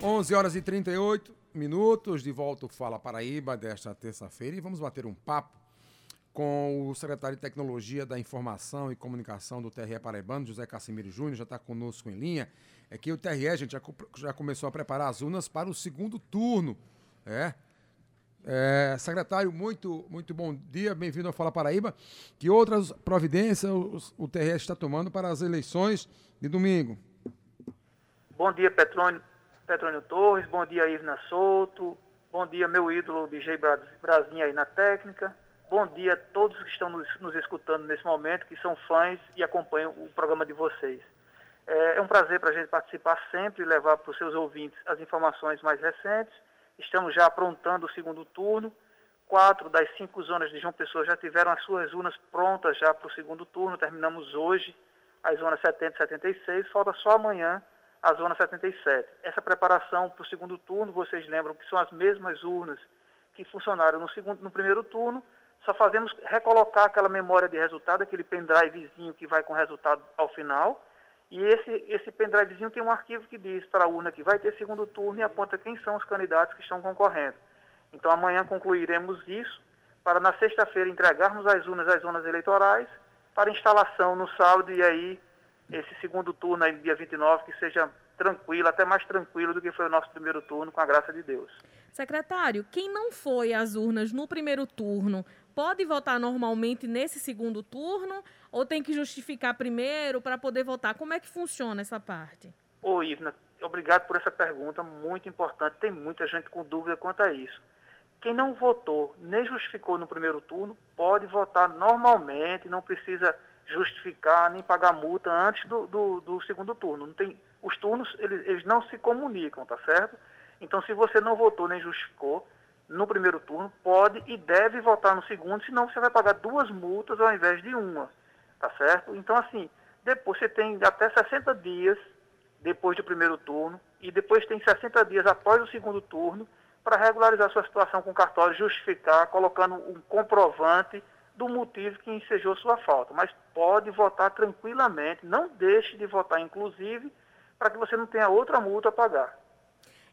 11 horas e 38 minutos, de volta o Fala Paraíba desta terça-feira e vamos bater um papo com o secretário de Tecnologia da Informação e Comunicação do TRE Paraibano, José Cassimiro Júnior, já está conosco em linha. É que o TRE, gente, já, já começou a preparar as urnas para o segundo turno. É. é secretário, muito, muito bom dia, bem-vindo ao Fala Paraíba. Que outras providências o, o TRE está tomando para as eleições de domingo? Bom dia, Petrônio. Petrônio Torres, bom dia Ivna Souto, bom dia meu ídolo DJ Brasinha aí na técnica, bom dia a todos que estão nos, nos, escutando nesse momento, que são fãs e acompanham o programa de vocês. É, é um prazer para a gente participar sempre e levar para os seus ouvintes as informações mais recentes. Estamos já aprontando o segundo turno. Quatro das cinco zonas de João Pessoa já tiveram as suas urnas prontas já para o segundo turno. Terminamos hoje as zonas 70 e 76. Falta só amanhã a zona 77. Essa preparação para o segundo turno, vocês lembram que são as mesmas urnas que funcionaram no, segundo, no primeiro turno, só fazemos recolocar aquela memória de resultado, aquele pendrivezinho que vai com o resultado ao final, e esse, esse pendrivezinho tem um arquivo que diz para a urna que vai ter segundo turno e aponta quem são os candidatos que estão concorrendo. Então amanhã concluiremos isso, para na sexta-feira entregarmos as urnas às zonas eleitorais, para instalação no sábado e aí esse segundo turno aí, dia 29, que seja tranquilo, até mais tranquilo do que foi o nosso primeiro turno, com a graça de Deus. Secretário, quem não foi às urnas no primeiro turno pode votar normalmente nesse segundo turno ou tem que justificar primeiro para poder votar? Como é que funciona essa parte? Ô, Ivna, obrigado por essa pergunta, muito importante. Tem muita gente com dúvida quanto a isso. Quem não votou nem justificou no primeiro turno pode votar normalmente, não precisa justificar nem pagar multa antes do, do, do segundo turno. Não tem, os turnos, eles, eles não se comunicam, tá certo? Então, se você não votou nem justificou no primeiro turno, pode e deve votar no segundo, senão você vai pagar duas multas ao invés de uma, tá certo? Então, assim, depois você tem até 60 dias depois do primeiro turno e depois tem 60 dias após o segundo turno para regularizar sua situação com o cartório, justificar, colocando um comprovante do motivo que ensejou sua falta, mas pode votar tranquilamente, não deixe de votar, inclusive, para que você não tenha outra multa a pagar.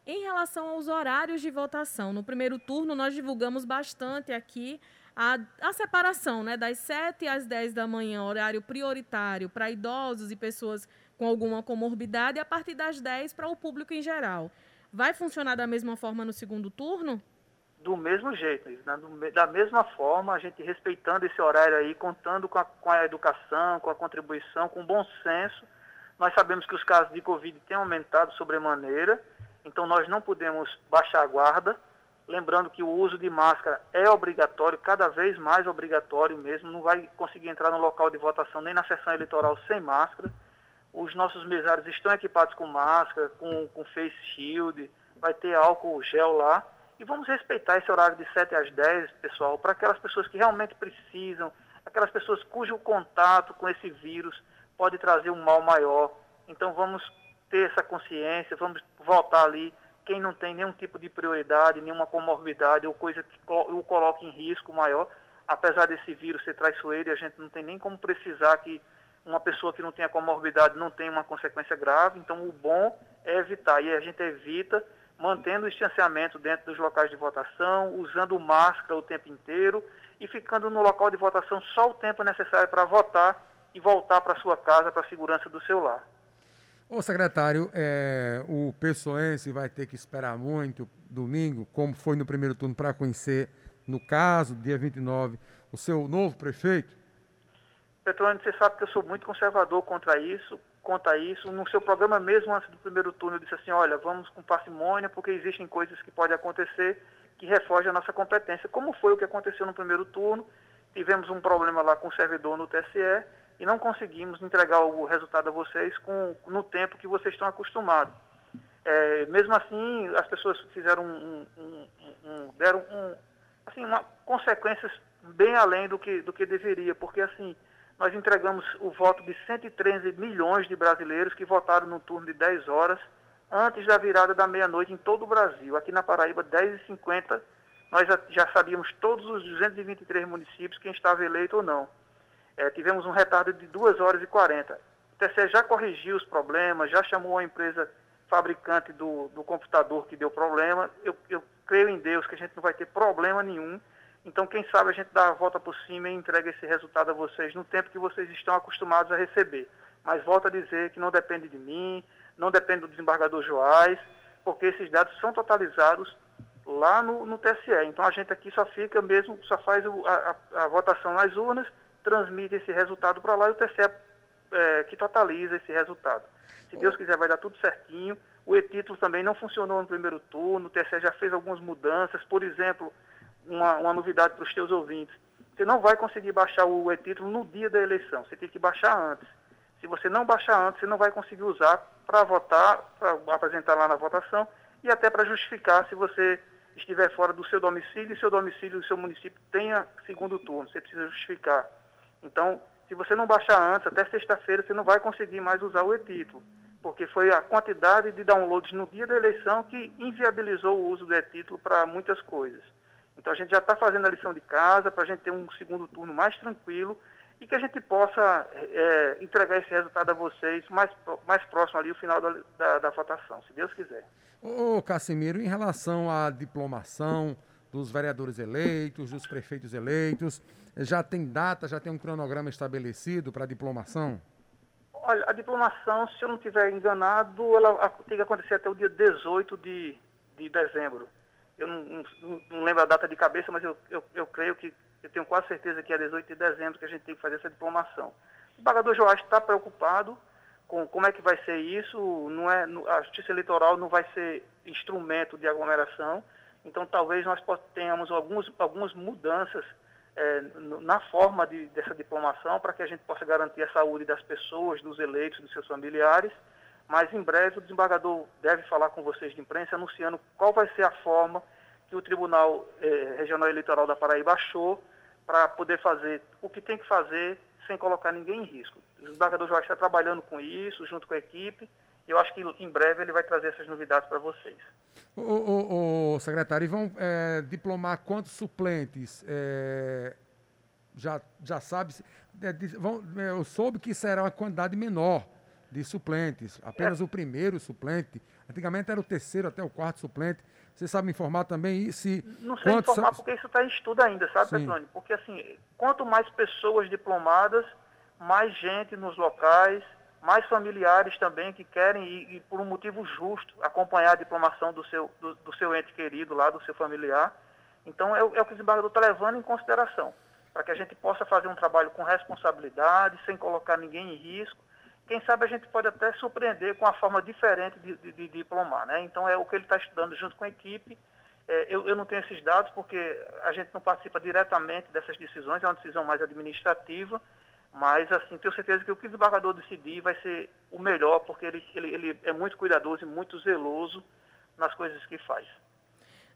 Em relação aos horários de votação, no primeiro turno nós divulgamos bastante aqui a, a separação, né, das 7 às 10 da manhã, horário prioritário para idosos e pessoas com alguma comorbidade, e a partir das 10 para o público em geral. Vai funcionar da mesma forma no segundo turno? Do mesmo jeito, né? da mesma forma, a gente respeitando esse horário aí, contando com a, com a educação, com a contribuição, com o bom senso. Nós sabemos que os casos de Covid têm aumentado sobremaneira, então nós não podemos baixar a guarda. Lembrando que o uso de máscara é obrigatório, cada vez mais obrigatório mesmo, não vai conseguir entrar no local de votação nem na sessão eleitoral sem máscara. Os nossos mesários estão equipados com máscara, com, com face shield, vai ter álcool gel lá. E vamos respeitar esse horário de 7 às 10, pessoal, para aquelas pessoas que realmente precisam, aquelas pessoas cujo contato com esse vírus pode trazer um mal maior. Então vamos ter essa consciência, vamos voltar ali. Quem não tem nenhum tipo de prioridade, nenhuma comorbidade ou coisa que o coloque em risco maior, apesar desse vírus ser traiçoeiro, a gente não tem nem como precisar que uma pessoa que não tenha comorbidade não tenha uma consequência grave. Então o bom é evitar e a gente evita mantendo o distanciamento dentro dos locais de votação, usando máscara o tempo inteiro e ficando no local de votação só o tempo necessário para votar e voltar para sua casa para a segurança do seu lar. Ô secretário, é, o pessoense vai ter que esperar muito domingo, como foi no primeiro turno, para conhecer, no caso, dia 29, o seu novo prefeito? Petrônio, você sabe que eu sou muito conservador contra isso, conta isso. No seu programa mesmo, antes do primeiro turno, eu disse assim, olha, vamos com parcimônia, porque existem coisas que podem acontecer que refogem a nossa competência, como foi o que aconteceu no primeiro turno. Tivemos um problema lá com o servidor no TSE e não conseguimos entregar o resultado a vocês com, no tempo que vocês estão acostumados. É, mesmo assim, as pessoas fizeram um, um, um, deram um, assim, uma, consequências bem além do que, do que deveria, porque assim, nós entregamos o voto de 113 milhões de brasileiros que votaram no turno de 10 horas antes da virada da meia-noite em todo o Brasil. Aqui na Paraíba, 10h50, nós já sabíamos todos os 223 municípios quem estava eleito ou não. É, tivemos um retardo de 2 horas e 40. O TCE já corrigiu os problemas, já chamou a empresa fabricante do, do computador que deu problema. Eu, eu creio em Deus que a gente não vai ter problema nenhum. Então, quem sabe a gente dá a volta por cima e entrega esse resultado a vocês no tempo que vocês estão acostumados a receber. Mas volto a dizer que não depende de mim, não depende do desembargador Joás, porque esses dados são totalizados lá no, no TSE. Então a gente aqui só fica mesmo, só faz o, a, a, votação nas urnas, transmite esse resultado para lá e o TSE é, que totaliza esse resultado. Se Deus quiser, vai dar tudo certinho. O e-título também não funcionou no primeiro turno, o TSE já fez algumas mudanças, por exemplo, uma, uma novidade para os teus ouvintes. Você não vai conseguir baixar o e-título no dia da eleição, você tem que baixar antes. Se você não baixar antes, você não vai conseguir usar para votar, para apresentar lá na votação e até para justificar se você estiver fora do seu domicílio e seu domicílio do seu município tenha segundo turno. Você precisa justificar. Então, se você não baixar antes, até sexta-feira, você não vai conseguir mais usar o e-título, porque foi a quantidade de downloads no dia da eleição que inviabilizou o uso do e-título para muitas coisas. Então, a gente já está fazendo a lição de casa para a gente ter um segundo turno mais tranquilo e que a gente possa é, entregar esse resultado a vocês mais, mais próximo ali, o final da, da, da votação, se Deus quiser. Ô, Cassimiro, em relação à diplomação dos vereadores eleitos, dos prefeitos eleitos, já tem data, já tem um cronograma estabelecido para a diplomação? Olha, a diplomação, se eu não estiver enganado, ela tem que acontecer até o dia 18 de, de dezembro. Eu não, não, não lembro a data de cabeça, mas eu, eu, eu creio que, eu tenho quase certeza que é 18 de dezembro que a gente tem que fazer essa diplomação. O pagador Joás está preocupado com como é que vai ser isso, não é, a justiça eleitoral não vai ser instrumento de aglomeração, então talvez nós tenhamos alguns, algumas mudanças é, na forma de, dessa diplomação para que a gente possa garantir a saúde das pessoas, dos eleitos, dos seus familiares. Mas em breve o desembargador deve falar com vocês de imprensa anunciando qual vai ser a forma que o Tribunal eh, Regional Eleitoral da Paraíba achou para poder fazer o que tem que fazer sem colocar ninguém em risco. O desembargador Jorge está trabalhando com isso, junto com a equipe, e eu acho que em breve ele vai trazer essas novidades para vocês. O, o, o, secretário, e vão é, diplomar quantos suplentes? É, já, já sabe? É, vão, eu soube que será uma quantidade menor de suplentes, apenas o primeiro suplente. Antigamente era o terceiro até o quarto suplente. Você sabe me informar também se. Não sei informar são... porque isso está em estudo ainda, sabe, Petrone? Porque assim, quanto mais pessoas diplomadas, mais gente nos locais, mais familiares também que querem, e, e por um motivo justo, acompanhar a diplomação do seu, do, do seu ente querido lá, do seu familiar. Então, é, é o que o desembargador está levando em consideração, para que a gente possa fazer um trabalho com responsabilidade, sem colocar ninguém em risco. Quem sabe a gente pode até surpreender com uma forma diferente de, de, de diplomar. Né? Então, é o que ele está estudando junto com a equipe. É, eu, eu não tenho esses dados porque a gente não participa diretamente dessas decisões, é uma decisão mais administrativa mas, assim, tenho certeza que o que o desembargador decidir vai ser o melhor, porque ele, ele, ele é muito cuidadoso e muito zeloso nas coisas que faz.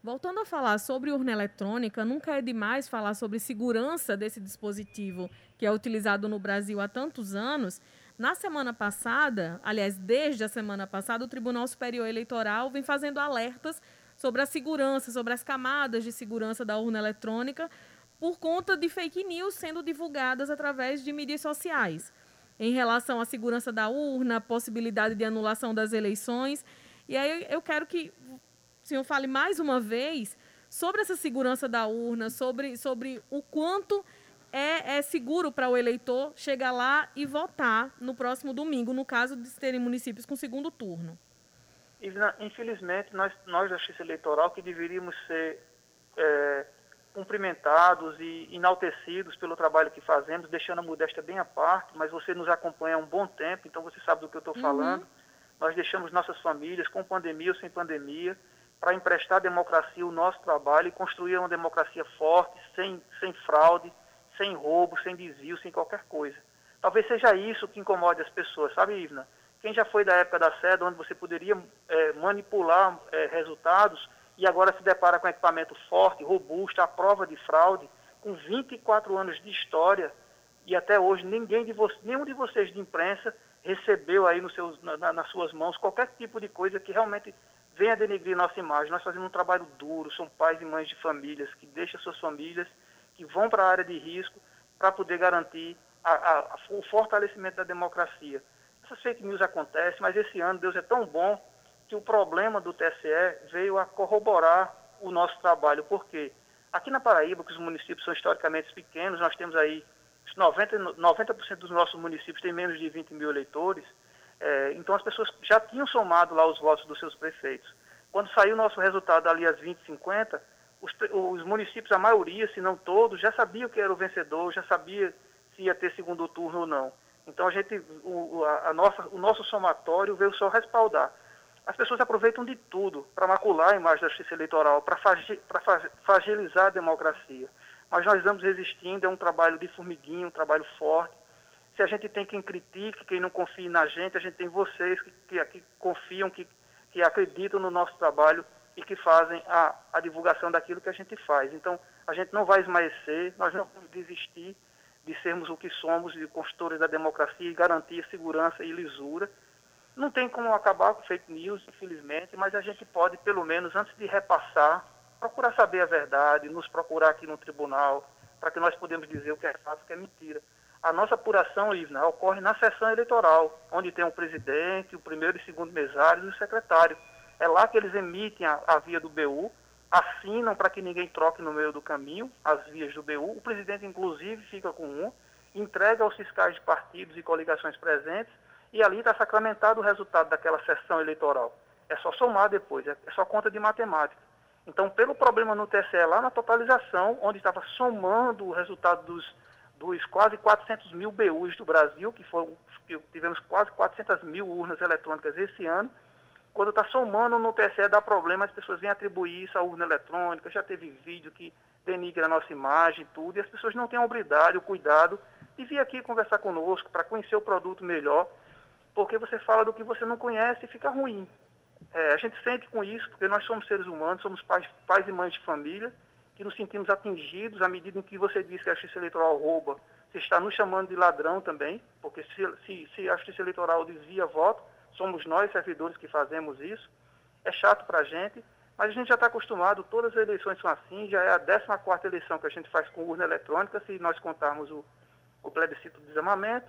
Voltando a falar sobre urna eletrônica, nunca é demais falar sobre segurança desse dispositivo que é utilizado no Brasil há tantos anos. Na semana passada, aliás, desde a semana passada, o Tribunal Superior Eleitoral vem fazendo alertas sobre a segurança, sobre as camadas de segurança da urna eletrônica, por conta de fake news sendo divulgadas através de mídias sociais, em relação à segurança da urna, possibilidade de anulação das eleições. E aí eu quero que o senhor fale mais uma vez sobre essa segurança da urna, sobre, sobre o quanto é, é seguro para o eleitor chegar lá e votar no próximo domingo, no caso de terem municípios com segundo turno. Infelizmente, nós, nós da Justiça Eleitoral, que deveríamos ser é, cumprimentados e enaltecidos pelo trabalho que fazemos, deixando a modéstia bem à parte, mas você nos acompanha há um bom tempo, então você sabe do que eu estou uhum. falando. Nós deixamos nossas famílias, com pandemia ou sem pandemia, para emprestar à democracia o nosso trabalho e construir uma democracia forte, sem, sem fraude, sem roubo, sem desvio, sem qualquer coisa. Talvez seja isso que incomode as pessoas, sabe, Ivna? Quem já foi da época da SEDA, onde você poderia é, manipular é, resultados, e agora se depara com equipamento forte, robusto, à prova de fraude, com 24 anos de história, e até hoje ninguém de vo nenhum de vocês de imprensa recebeu aí nos seus, na, nas suas mãos qualquer tipo de coisa que realmente venha denegrir nossa imagem. Nós fazemos um trabalho duro, são pais e mães de famílias que deixam suas famílias, que vão para a área de risco para poder garantir a, a, o fortalecimento da democracia. Essas fake news acontecem, mas esse ano Deus é tão bom que o problema do TSE veio a corroborar o nosso trabalho. Por quê? Aqui na Paraíba, que os municípios são historicamente pequenos, nós temos aí 90%, 90 dos nossos municípios têm menos de 20 mil eleitores, é, então as pessoas já tinham somado lá os votos dos seus prefeitos. Quando saiu o nosso resultado ali às 20 50 os, os municípios, a maioria, se não todos, já sabiam que era o vencedor, já sabia se ia ter segundo turno ou não. Então a gente, o, a, a nossa, o nosso somatório veio só respaldar. As pessoas aproveitam de tudo para macular a imagem da justiça eleitoral, para fragilizar a democracia. Mas nós estamos resistindo, é um trabalho de formiguinho, um trabalho forte. Se a gente tem quem critique, quem não confie na gente, a gente tem vocês que, que, que confiam, que, que acreditam no nosso trabalho e que fazem a, a divulgação daquilo que a gente faz. Então, a gente não vai esmaecer, nós não vamos desistir de sermos o que somos, de construtores da democracia e garantir segurança e lisura. Não tem como acabar com fake news, infelizmente, mas a gente pode, pelo menos, antes de repassar, procurar saber a verdade, nos procurar aqui no tribunal, para que nós podemos dizer o que é fato e o que é mentira. A nossa apuração, Ivna, ocorre na sessão eleitoral, onde tem o presidente, o primeiro e segundo mesário e o secretário. É lá que eles emitem a, a via do BU, assinam para que ninguém troque no meio do caminho as vias do BU. O presidente, inclusive, fica com um, entrega aos fiscais de partidos e coligações presentes e ali está sacramentado o resultado daquela sessão eleitoral. É só somar depois, é, é só conta de matemática. Então, pelo problema no TSE, lá na totalização, onde estava somando o resultado dos, dos quase 400 mil BUs do Brasil, que, foram, que tivemos quase 400 mil urnas eletrônicas esse ano, quando está somando no TSE dá problema, as pessoas vêm atribuir isso à urna eletrônica, já teve vídeo que denigra a nossa imagem tudo, e as pessoas não têm a habilidade, o cuidado de vir aqui conversar conosco para conhecer o produto melhor, porque você fala do que você não conhece e fica ruim. É, a gente sente com isso, porque nós somos seres humanos, somos pais, pais e mães de família, que nos sentimos atingidos à medida em que você diz que a justiça eleitoral rouba, você está nos chamando de ladrão também, porque se, se, se a justiça eleitoral desvia voto, somos nós, servidores, que fazemos isso. É chato para a gente, mas a gente já está acostumado, todas as eleições são assim, já é a 14 eleição que a gente faz com urna eletrônica, se nós contarmos o, o plebiscito de desarmamento.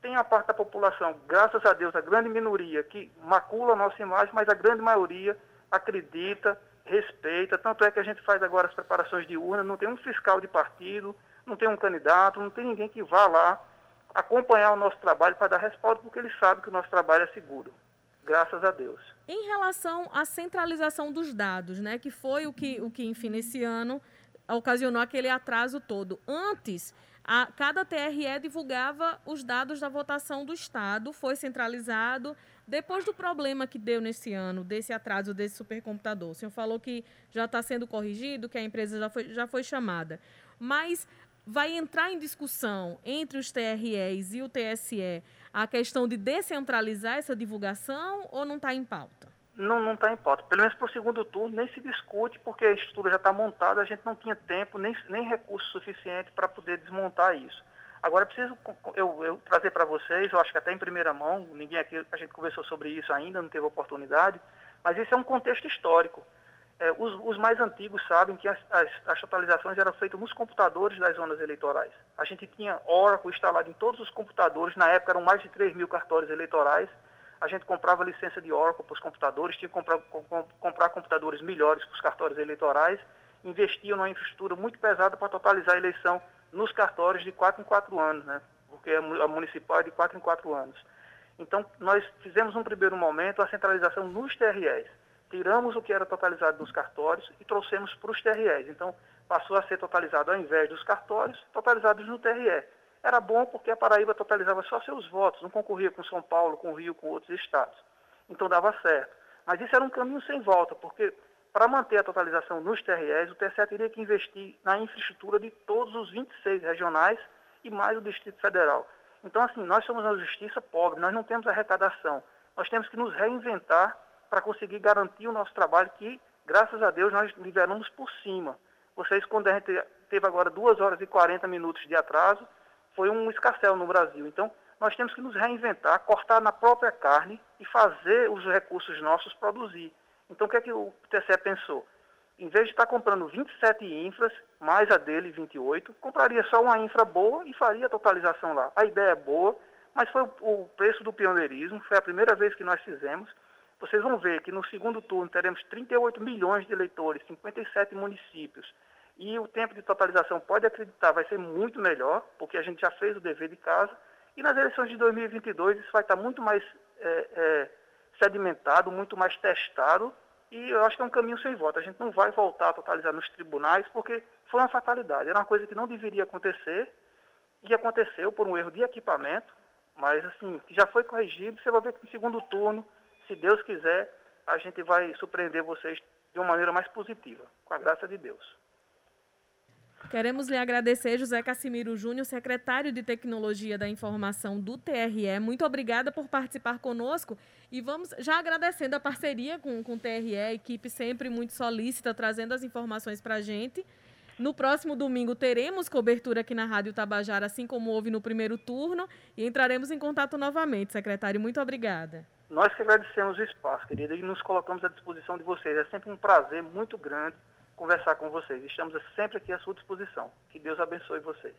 Tem a parte da população, graças a Deus, a grande minoria, que macula a nossa imagem, mas a grande maioria acredita, respeita. Tanto é que a gente faz agora as preparações de urna, não tem um fiscal de partido, não tem um candidato, não tem ninguém que vá lá acompanhar o nosso trabalho para dar resposta, porque ele sabe que o nosso trabalho é seguro. Graças a Deus. Em relação à centralização dos dados, né, que foi o que, o que enfim, nesse ano ocasionou aquele atraso todo. Antes, a, cada TRE divulgava os dados da votação do Estado, foi centralizado. Depois do problema que deu nesse ano, desse atraso desse supercomputador, o senhor falou que já está sendo corrigido, que a empresa já foi, já foi chamada. Mas vai entrar em discussão entre os TREs e o TSE a questão de descentralizar essa divulgação ou não está em pauta? Não está em pauta. Pelo menos para o segundo turno nem se discute, porque a estrutura já está montada, a gente não tinha tempo nem, nem recurso suficiente para poder desmontar isso. Agora, preciso eu, eu trazer para vocês, eu acho que até em primeira mão, ninguém aqui, a gente conversou sobre isso ainda, não teve oportunidade, mas isso é um contexto histórico. É, os, os, mais antigos sabem que as, as, as, totalizações eram feitas nos computadores das zonas eleitorais. A gente tinha Oracle instalado em todos os computadores, na época eram mais de 3 mil cartórios eleitorais. A gente comprava licença de Oracle para os computadores, tinha que comprar, comprar computadores melhores para os cartórios eleitorais, investiam numa infraestrutura muito pesada para totalizar a eleição nos cartórios de 4 em 4 anos, né? porque a municipal é de 4 em 4 anos. Então, nós fizemos um primeiro momento a centralização nos TREs tiramos o que era totalizado nos cartórios e trouxemos para os TREs. Então, passou a ser totalizado, ao invés dos cartórios, totalizados no TRE. Era bom porque a Paraíba totalizava só seus votos, não concorria com São Paulo, com Rio, com outros estados. Então, dava certo. Mas isso era um caminho sem volta, porque para manter a totalização nos TREs, o TSE teria que investir na infraestrutura de todos os 26 regionais e mais o Distrito Federal. Então, assim, nós somos uma justiça pobre, nós não temos arrecadação. Nós temos que nos reinventar para conseguir garantir o nosso trabalho, que, graças a Deus, nós liberamos por cima. Vocês, quando a gente teve agora 2 horas e 40 minutos de atraso, foi um escarcel no Brasil. Então, nós temos que nos reinventar, cortar na própria carne e fazer os recursos nossos produzir. Então, o que é que o TCE pensou? Em vez de estar comprando 27 infras, mais a dele, 28, compraria só uma infra boa e faria a totalização lá. A ideia é boa, mas foi o preço do pioneirismo, foi a primeira vez que nós fizemos vocês vão ver que no segundo turno teremos 38 milhões de eleitores, 57 municípios. E o tempo de totalização, pode acreditar, vai ser muito melhor, porque a gente já fez o dever de casa. E nas eleições de 2022 isso vai estar muito mais é, é, sedimentado, muito mais testado. E eu acho que é um caminho sem volta. A gente não vai voltar a totalizar nos tribunais, porque foi uma fatalidade. Era uma coisa que não deveria acontecer e aconteceu por um erro de equipamento. Mas, assim, já foi corrigido. Você vai ver que no segundo turno se Deus quiser, a gente vai surpreender vocês de uma maneira mais positiva, com a graça de Deus. Queremos lhe agradecer, José Cassimiro Júnior, secretário de Tecnologia da Informação do TRE. Muito obrigada por participar conosco e vamos já agradecendo a parceria com, com o TRE, equipe sempre muito solícita, trazendo as informações para a gente. No próximo domingo teremos cobertura aqui na Rádio Tabajara, assim como houve no primeiro turno, e entraremos em contato novamente, secretário. Muito obrigada. Nós que agradecemos o espaço, querida, e nos colocamos à disposição de vocês. É sempre um prazer muito grande conversar com vocês. Estamos sempre aqui à sua disposição. Que Deus abençoe vocês.